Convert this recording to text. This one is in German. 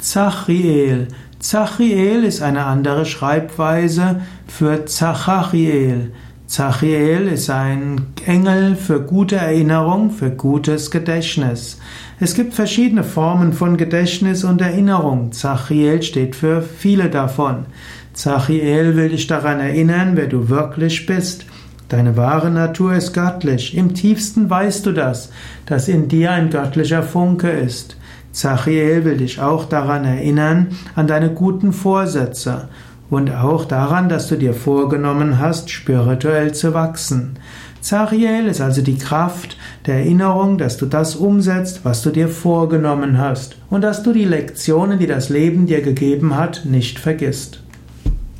Zachiel. Zachiel ist eine andere Schreibweise für Zachariel. Zachiel ist ein Engel für gute Erinnerung, für gutes Gedächtnis. Es gibt verschiedene Formen von Gedächtnis und Erinnerung. Zachiel steht für viele davon. Zachiel will dich daran erinnern, wer du wirklich bist. Deine wahre Natur ist göttlich. Im tiefsten weißt du das, dass in dir ein göttlicher Funke ist. Zachiel will dich auch daran erinnern, an deine guten Vorsätze und auch daran, dass du dir vorgenommen hast, spirituell zu wachsen. Zachiel ist also die Kraft der Erinnerung, dass du das umsetzt, was du dir vorgenommen hast und dass du die Lektionen, die das Leben dir gegeben hat, nicht vergisst.